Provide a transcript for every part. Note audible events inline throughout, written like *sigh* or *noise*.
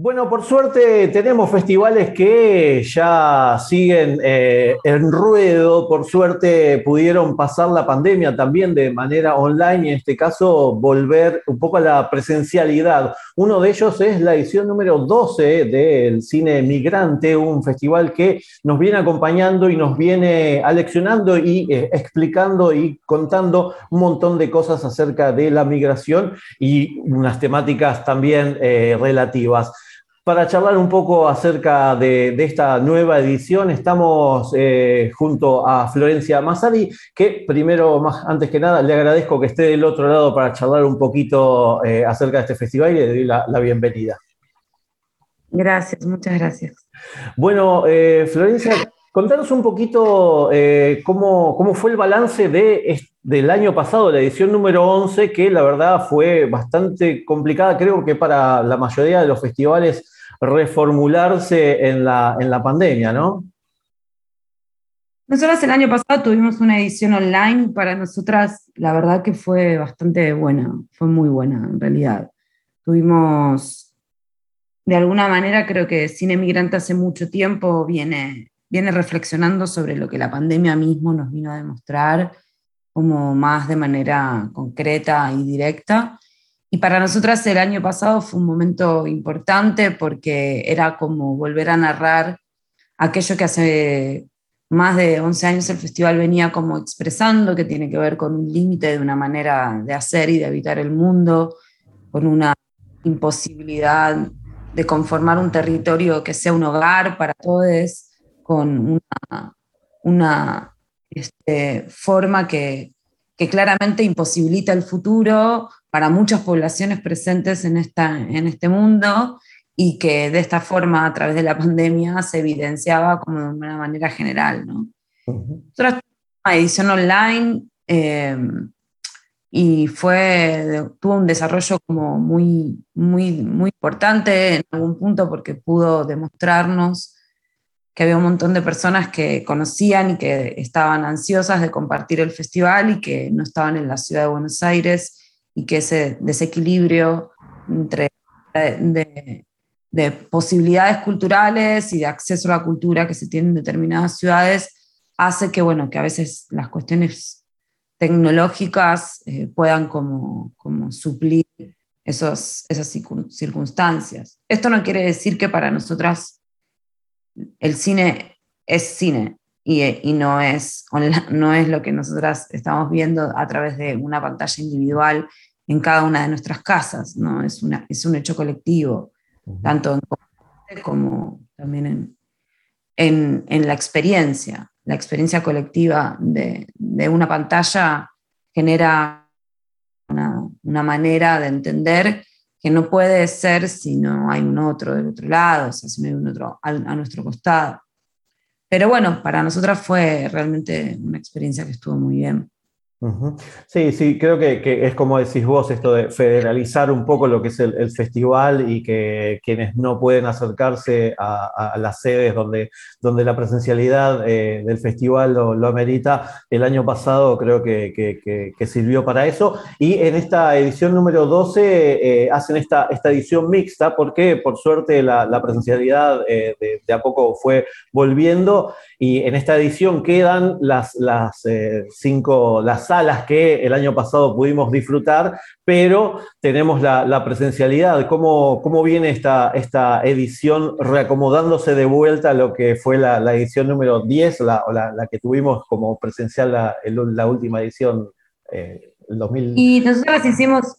Bueno, por suerte tenemos festivales que ya siguen eh, en ruedo. Por suerte pudieron pasar la pandemia también de manera online y en este caso volver un poco a la presencialidad. Uno de ellos es la edición número 12 del Cine Migrante, un festival que nos viene acompañando y nos viene aleccionando y eh, explicando y contando un montón de cosas acerca de la migración y unas temáticas también eh, relativas. Para charlar un poco acerca de, esta nueva edición, estamos eh, junto a Florencia Massari, que primero, más, antes que nada, le agradezco que esté del otro lado para charlar un poquito eh, acerca de este festival y le doy la, bienvenida. Gracias, muchas gracias. Bueno, eh, Florencia, contanos un poquito cómo, cómo, fue el balance de, del año pasado, la edición número 11, que la verdad fue bastante complicada, creo que para la mayoría de los festivales reformularse en la, en la pandemia, ¿no? Nosotras el año pasado tuvimos una edición online, para nosotras la verdad que fue bastante buena, fue muy buena en realidad. Tuvimos, de alguna manera creo que Cine Migrante hace mucho tiempo viene, viene reflexionando sobre lo que la pandemia mismo nos vino a demostrar, como más de manera concreta y directa. Y para nosotras el año pasado fue un momento importante porque era como volver a narrar aquello que hace más de 11 años el festival venía como expresando, que tiene que ver con un límite de una manera de hacer y de habitar el mundo, con una imposibilidad de conformar un territorio que sea un hogar para todos, con una, este, forma que, que claramente imposibilita el futuro para muchas poblaciones presentes en, esta, en este mundo y que de esta forma, a través de la pandemia, se evidenciaba como de una manera general. ¿no? Nosotros una edición online em, y fue, tuvo un desarrollo como muy, muy, muy importante en algún punto porque pudo demostrarnos que había un montón de personas que conocían y que estaban ansiosas de compartir el festival y que no estaban en la ciudad de Buenos Aires y que ese desequilibrio entre de, de, posibilidades culturales y de acceso a la cultura que se tiene en determinadas ciudades hace que, bueno, que a veces las cuestiones tecnológicas eh, puedan como, como suplir esos, esas circunstancias. Esto no quiere decir que para nosotras el cine es cine y, no, es, no es lo que nosotras estamos viendo a través de una pantalla individual en cada una de nuestras casas, ¿no? es, una, es un hecho colectivo, tanto en como también en, en, en, la experiencia. La experiencia colectiva de, de una pantalla genera una, una, manera de entender que no puede ser si no hay un otro del otro lado, o sea, si no hay un otro a, nuestro costado. Pero bueno, para nosotras fue realmente una experiencia que estuvo muy bien. Sí, sí, creo que, es como decís vos, esto de federalizar un poco lo que es el, festival y que quienes no pueden acercarse a, las sedes donde, donde la presencialidad eh, del festival lo, amerita, el año pasado creo que, sirvió para eso. Y en esta edición número 12 eh, hacen esta, esta edición mixta porque por suerte la, presencialidad eh, de, a poco fue volviendo y en esta edición quedan las, las cinco, las salas que el año pasado pudimos disfrutar, pero tenemos la, presencialidad. ¿Cómo, ¿Cómo, viene esta, esta edición reacomodándose de vuelta a lo que fue la, edición número 10, la, la, que tuvimos como presencial la última edición, eh, el 2000? Y nosotros hicimos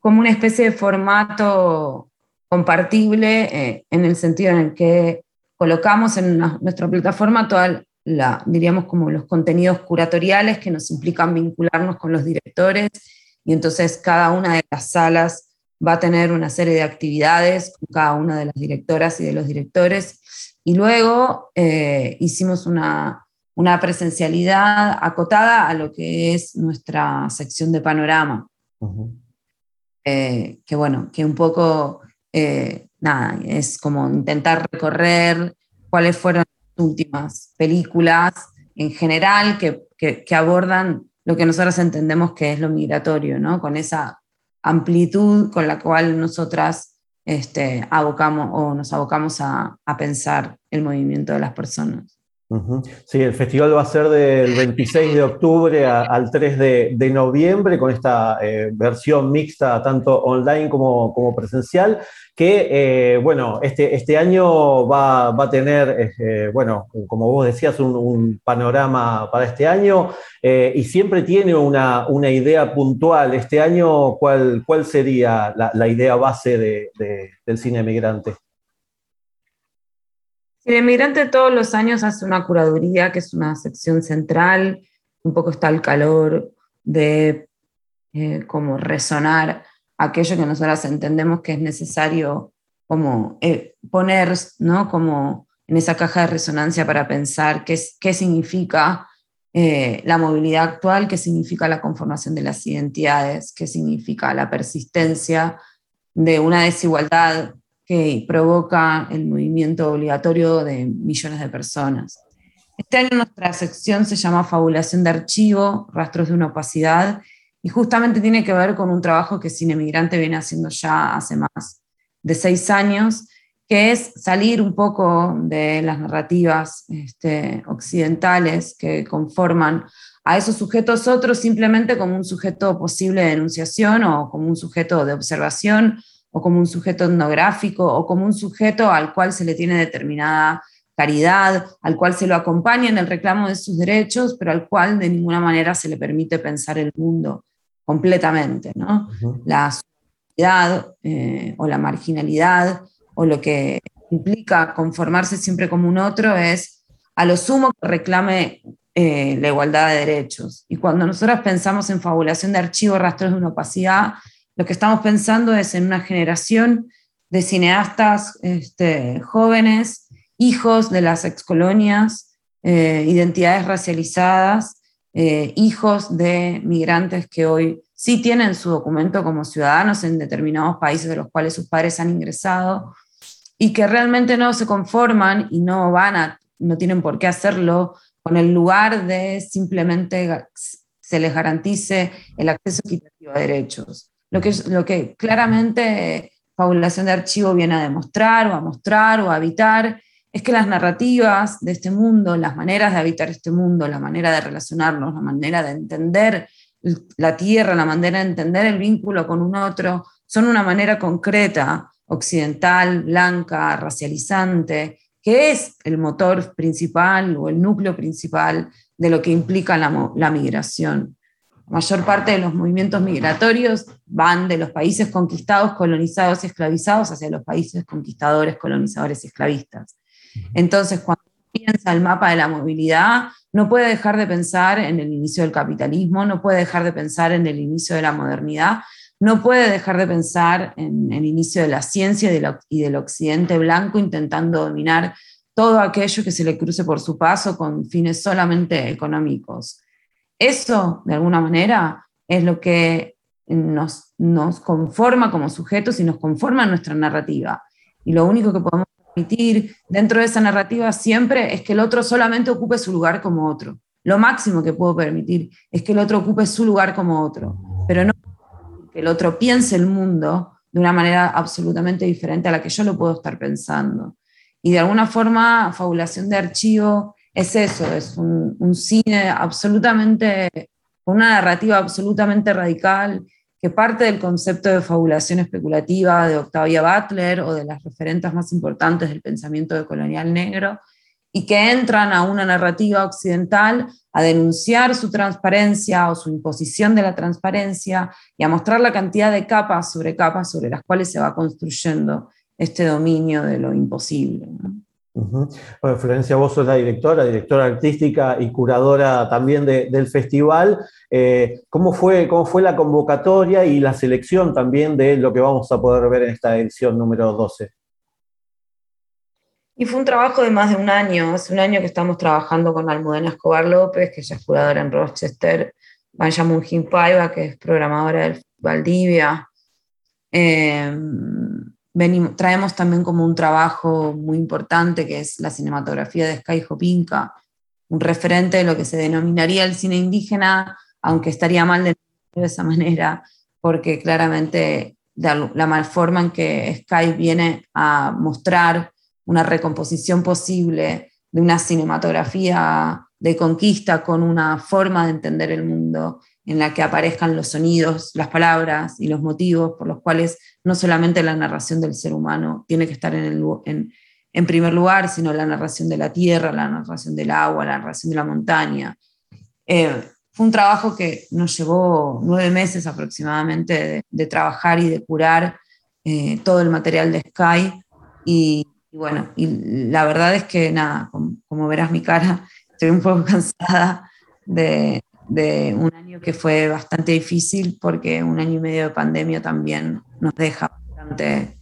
como una especie de formato compartible eh, en el sentido en el que colocamos en nuestra plataforma toda la, diríamos como los contenidos curatoriales que nos implican vincularnos con los directores y entonces cada una de las salas va a tener una serie de actividades con cada una de las directoras y de los directores. Y luego eh, hicimos una, una, presencialidad acotada a lo que es nuestra sección de panorama. Eh, que bueno, que un poco, eh, nada, es como intentar recorrer cuáles fueron las últimas películas en general que, que, abordan lo que nosotros entendemos que es lo migratorio, ¿no? Con esa amplitud con la cual nosotras este, abocamos o nos abocamos a, pensar el movimiento de las personas. Sí, el festival va a ser del 26 de octubre al 3 de, noviembre con esta eh, versión mixta tanto online como, como presencial que, eh, bueno, este, este año va, a tener, eh, bueno, como vos decías, un, panorama para este año eh, y siempre tiene una, idea puntual. Este año, ¿cuál, cuál sería la, idea base del cine migrante? Cine Migrante todos los años hace una curaduría, que es una sección central, un poco está el calor de como resonar aquello que nosotras entendemos que es necesario como eh, poner, ¿no? Como en esa caja de resonancia para pensar qué, qué significa eh, la movilidad actual, qué significa la conformación de las identidades, qué significa la persistencia de una desigualdad que provoca el movimiento obligatorio de millones de personas. Este año nuestra sección se llama Fabulación de Archivo, Rastros de una Opacidad, y justamente tiene que ver con un trabajo que Cine Migrante viene haciendo ya hace más de seis años, que es salir un poco de las narrativas este, occidentales que conforman a esos sujetos otros simplemente como un sujeto posible de denunciación o como un sujeto de observación o como un sujeto etnográfico o como un sujeto al cual se le tiene determinada caridad, al cual se lo acompaña en el reclamo de sus derechos, pero al cual de ninguna manera se le permite pensar el mundo completamente, ¿no? La sociedad eh, o la marginalidad o lo que implica conformarse siempre como un otro es a lo sumo que reclame eh, la igualdad de derechos. Y cuando nosotros pensamos en fabulación de archivos, rastros de una opacidad, lo que estamos pensando es en una generación de cineastas este, jóvenes, hijos de las excolonias, eh, identidades racializadas, eh, hijos de migrantes que hoy sí tienen su documento como ciudadanos en determinados países de los cuales sus padres han ingresado y que realmente no se conforman y no van a, no tienen por qué hacerlo con el lugar de simplemente se les garantice el acceso equitativo a derechos. Lo que, lo que claramente Fabulación de Archivo viene a demostrar o a mostrar o a evitar es que las narrativas de este mundo, las maneras de habitar este mundo, la manera de relacionarnos, la manera de entender la tierra, la manera de entender el vínculo con un otro, son una manera concreta, occidental, blanca, racializante, que es el motor principal o el núcleo principal de lo que implica la, migración. La mayor parte de los movimientos migratorios van de los países conquistados, colonizados y esclavizados hacia los países conquistadores, colonizadores y esclavistas. Entonces, cuando piensa el mapa de la movilidad, no puede dejar de pensar en el inicio del capitalismo, no puede dejar de pensar en el inicio de la modernidad, no puede dejar de pensar en el inicio de la ciencia y del occidente blanco intentando dominar todo aquello que se le cruce por su paso con fines solamente económicos. Eso, de alguna manera, es lo que nos, conforma como sujetos y nos conforma nuestra narrativa. Y lo único que podemos permitir dentro de esa narrativa siempre es que el otro solamente ocupe su lugar como otro. Lo máximo que puedo permitir es que el otro ocupe su lugar como otro, pero no que el otro piense el mundo de una manera absolutamente diferente a la que yo lo puedo estar pensando. Y de alguna forma, fabulación de archivo es eso, es un, un cine absolutamente, con una narrativa absolutamente radical que parte del concepto de fabulación especulativa de Octavia Butler o de las referentes más importantes del pensamiento de colonial negro, y que entran a una narrativa occidental a denunciar su transparencia o su imposición de la transparencia y a mostrar la cantidad de capas sobre capas sobre las cuales se va construyendo este dominio de lo imposible. Bueno, Florencia, vos sos la directora, directora artística y curadora también del festival. Eh, ¿cómo, fue, ¿Cómo fue la convocatoria y la selección también de lo que vamos a poder ver en esta edición número 12? Y fue un trabajo de más de un año. Hace un año que estamos trabajando con Almudena Escobar López, que ella es curadora en Rochester, Vanya Munjin Paiva, que es programadora del Valdivia. Traemos también como un trabajo muy importante que es la cinematografía de Sky Jopinka, un referente de lo que se denominaría el cine indígena, aunque estaría mal de esa manera, porque claramente la malforma en que Sky viene a mostrar una recomposición posible de una cinematografía de conquista con una forma de entender el mundo en la que aparezcan los sonidos, las palabras y los motivos por los cuales no solamente la narración del ser humano tiene que estar en, en, primer lugar, sino la narración de la tierra, la narración del agua, la narración de la montaña. Eh, fue un trabajo que nos llevó nueve meses aproximadamente de, trabajar y de curar eh, todo el material de Sky. Y, bueno, y la verdad es que nada, como verás mi cara, estoy un poco *laughs* cansada de, de un año que fue bastante difícil porque un año y medio de pandemia también nos deja bastante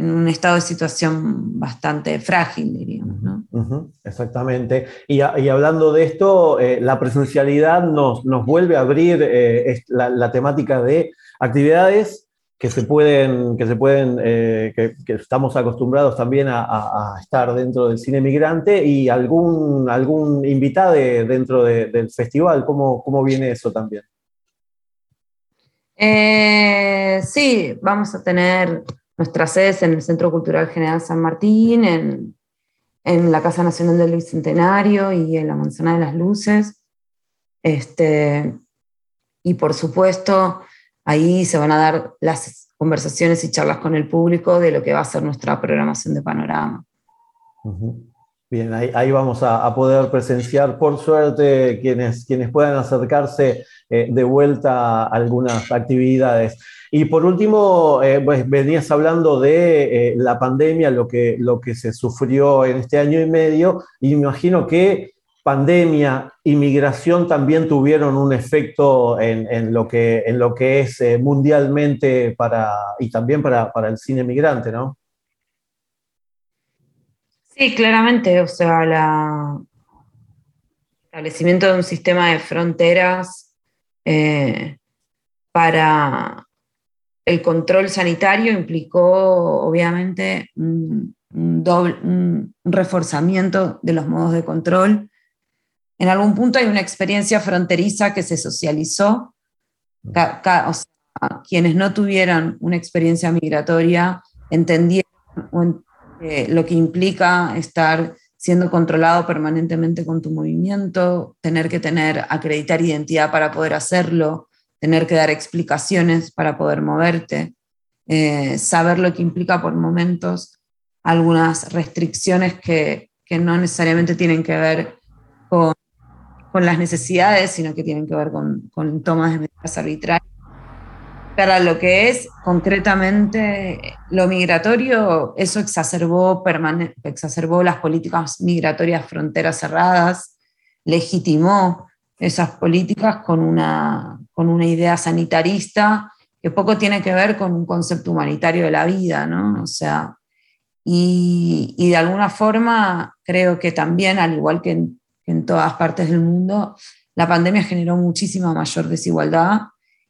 en un estado de situación bastante frágil, diríamos. ¿no? exactamente. Y, hablando de esto, eh, la presencialidad nos, nos, vuelve a abrir eh, la, temática de actividades que se pueden, que, se pueden eh, que, estamos acostumbrados también a, estar dentro del cine migrante y algún, algún invitado dentro del festival. ¿Cómo, ¿Cómo, viene eso también? Eh, sí, vamos a tener nuestras sedes en el Centro Cultural General San Martín, en, en la Casa Nacional del Bicentenario y en la Manzana de las Luces. Este, y por supuesto, Ahí se van a dar las conversaciones y charlas con el público de lo que va a ser nuestra programación de panorama. Bien, ahí, vamos a, poder presenciar, por suerte, quienes, quienes puedan acercarse eh, de vuelta a algunas actividades. Y por último, eh, pues venías hablando de eh, la pandemia, lo que, lo que se sufrió en este año y medio, y me imagino que pandemia, inmigración también tuvieron un efecto en, lo, que, en lo que es eh, mundialmente para, y también para, el cine migrante, ¿no? Sí, claramente, o sea, el establecimiento de un sistema de fronteras eh, para el control sanitario implicó, obviamente, un, doble, un reforzamiento de los modos de control en algún punto hay una experiencia fronteriza que se socializó. quienes no tuvieran una experiencia migratoria entendieron eh, lo que implica estar siendo controlado permanentemente con tu movimiento, tener que tener, acreditar identidad para poder hacerlo, tener que dar explicaciones para poder moverte, eh, saber lo que implica por momentos algunas restricciones que, que no necesariamente tienen que ver con con las necesidades, sino que tienen que ver con, con tomas de medidas arbitrarias. Para lo que es concretamente lo migratorio, eso exacerbó, exacerbó las políticas migratorias fronteras cerradas, legitimó esas políticas con una, con una idea sanitarista que poco tiene que ver con un concepto humanitario de la vida, ¿no? O sea, y, y de alguna forma creo que también, al igual que en en todas partes del mundo, la pandemia generó muchísima mayor desigualdad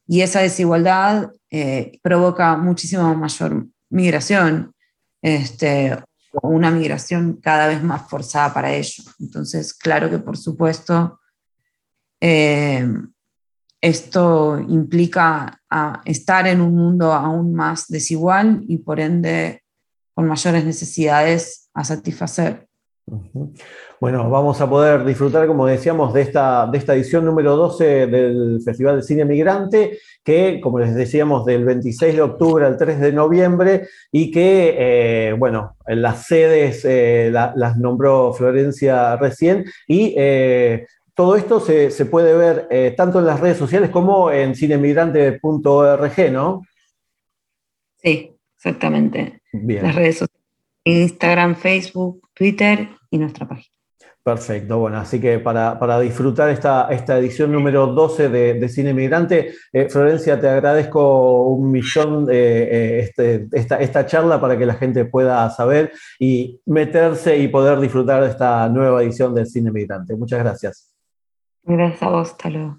y esa desigualdad eh, provoca muchísima mayor migración, este, una migración cada vez más forzada para ello. Entonces, claro que por supuesto, eh, esto implica estar en un mundo aún más desigual y por ende con mayores necesidades a satisfacer. Bueno, vamos a poder disfrutar, como decíamos, de esta, de esta edición número 12 del Festival de Cine Migrante, que, como les decíamos, del 26 de octubre al 3 de noviembre, y que, eh, bueno, las sedes eh, las nombró Florencia recién, y eh, todo esto se, puede ver tanto en las redes sociales como en cinemigrante.org, ¿no? Sí, exactamente. Las redes sociales, Instagram, Facebook, Twitter y nuestra página. Perfecto, bueno, así que para, disfrutar esta, esta, edición número 12 de, Cine Migrante, eh, Florencia, te agradezco un millón de este, esta, esta, charla para que la gente pueda saber y meterse y poder disfrutar de esta nueva edición del Cine Migrante. Muchas gracias. Gracias a vos, hasta luego.